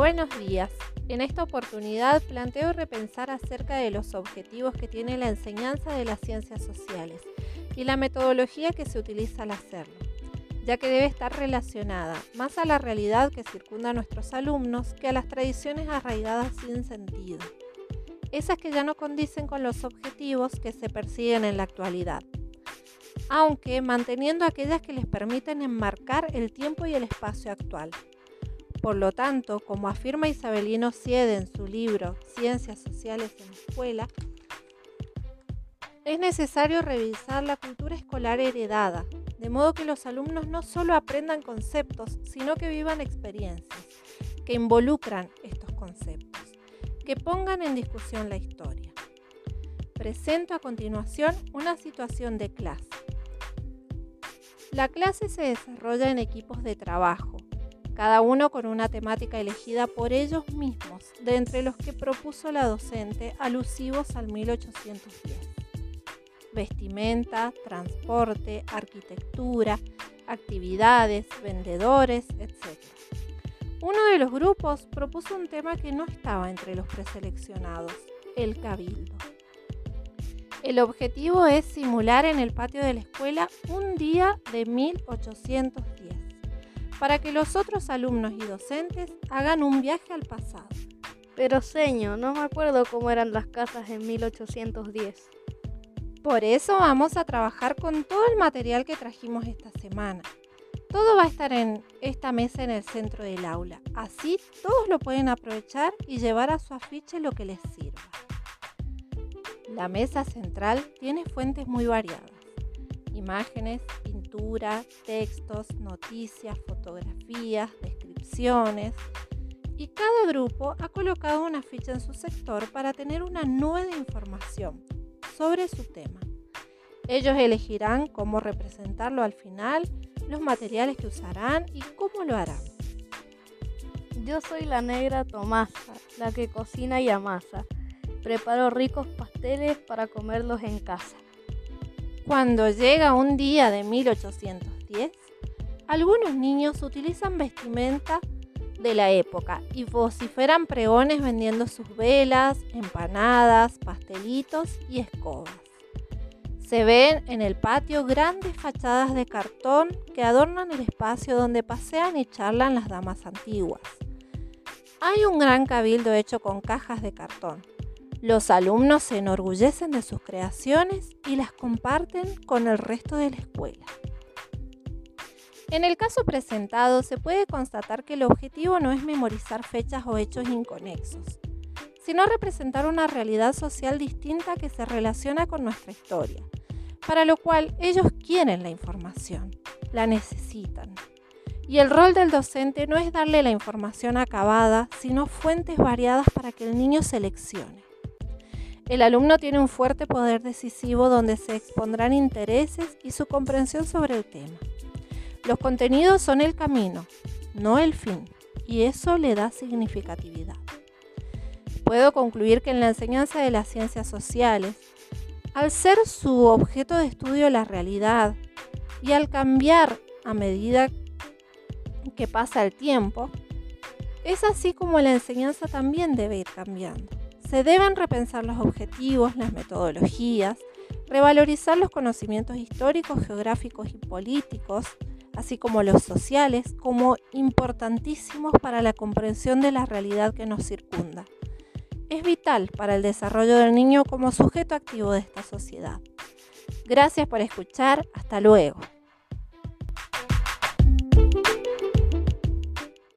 Buenos días. En esta oportunidad planteo repensar acerca de los objetivos que tiene la enseñanza de las ciencias sociales y la metodología que se utiliza al hacerlo, ya que debe estar relacionada más a la realidad que circunda a nuestros alumnos que a las tradiciones arraigadas sin sentido, esas que ya no condicen con los objetivos que se persiguen en la actualidad aunque manteniendo aquellas que les permiten enmarcar el tiempo y el espacio actual. Por lo tanto, como afirma Isabelino Siede en su libro Ciencias Sociales en la Escuela, es necesario revisar la cultura escolar heredada, de modo que los alumnos no solo aprendan conceptos, sino que vivan experiencias, que involucran estos conceptos, que pongan en discusión la historia. Presento a continuación una situación de clase. La clase se desarrolla en equipos de trabajo, cada uno con una temática elegida por ellos mismos, de entre los que propuso la docente alusivos al 1810. Vestimenta, transporte, arquitectura, actividades, vendedores, etc. Uno de los grupos propuso un tema que no estaba entre los preseleccionados, el cabildo. El objetivo es simular en el patio de la escuela un día de 1810, para que los otros alumnos y docentes hagan un viaje al pasado. Pero señor, no me acuerdo cómo eran las casas en 1810. Por eso vamos a trabajar con todo el material que trajimos esta semana. Todo va a estar en esta mesa en el centro del aula. Así todos lo pueden aprovechar y llevar a su afiche lo que les sirva. La mesa central tiene fuentes muy variadas. Imágenes, textos, noticias, fotografías, descripciones. Y cada grupo ha colocado una ficha en su sector para tener una nube de información sobre su tema. Ellos elegirán cómo representarlo al final, los materiales que usarán y cómo lo harán. Yo soy la negra Tomasa, la que cocina y amasa. Preparo ricos pasteles para comerlos en casa. Cuando llega un día de 1810, algunos niños utilizan vestimenta de la época y vociferan pregones vendiendo sus velas, empanadas, pastelitos y escobas. Se ven en el patio grandes fachadas de cartón que adornan el espacio donde pasean y charlan las damas antiguas. Hay un gran cabildo hecho con cajas de cartón, los alumnos se enorgullecen de sus creaciones y las comparten con el resto de la escuela. En el caso presentado se puede constatar que el objetivo no es memorizar fechas o hechos inconexos, sino representar una realidad social distinta que se relaciona con nuestra historia, para lo cual ellos quieren la información, la necesitan. Y el rol del docente no es darle la información acabada, sino fuentes variadas para que el niño seleccione. El alumno tiene un fuerte poder decisivo donde se expondrán intereses y su comprensión sobre el tema. Los contenidos son el camino, no el fin, y eso le da significatividad. Puedo concluir que en la enseñanza de las ciencias sociales, al ser su objeto de estudio la realidad y al cambiar a medida que pasa el tiempo, es así como la enseñanza también debe ir cambiando. Se deben repensar los objetivos, las metodologías, revalorizar los conocimientos históricos, geográficos y políticos, así como los sociales, como importantísimos para la comprensión de la realidad que nos circunda. Es vital para el desarrollo del niño como sujeto activo de esta sociedad. Gracias por escuchar, hasta luego.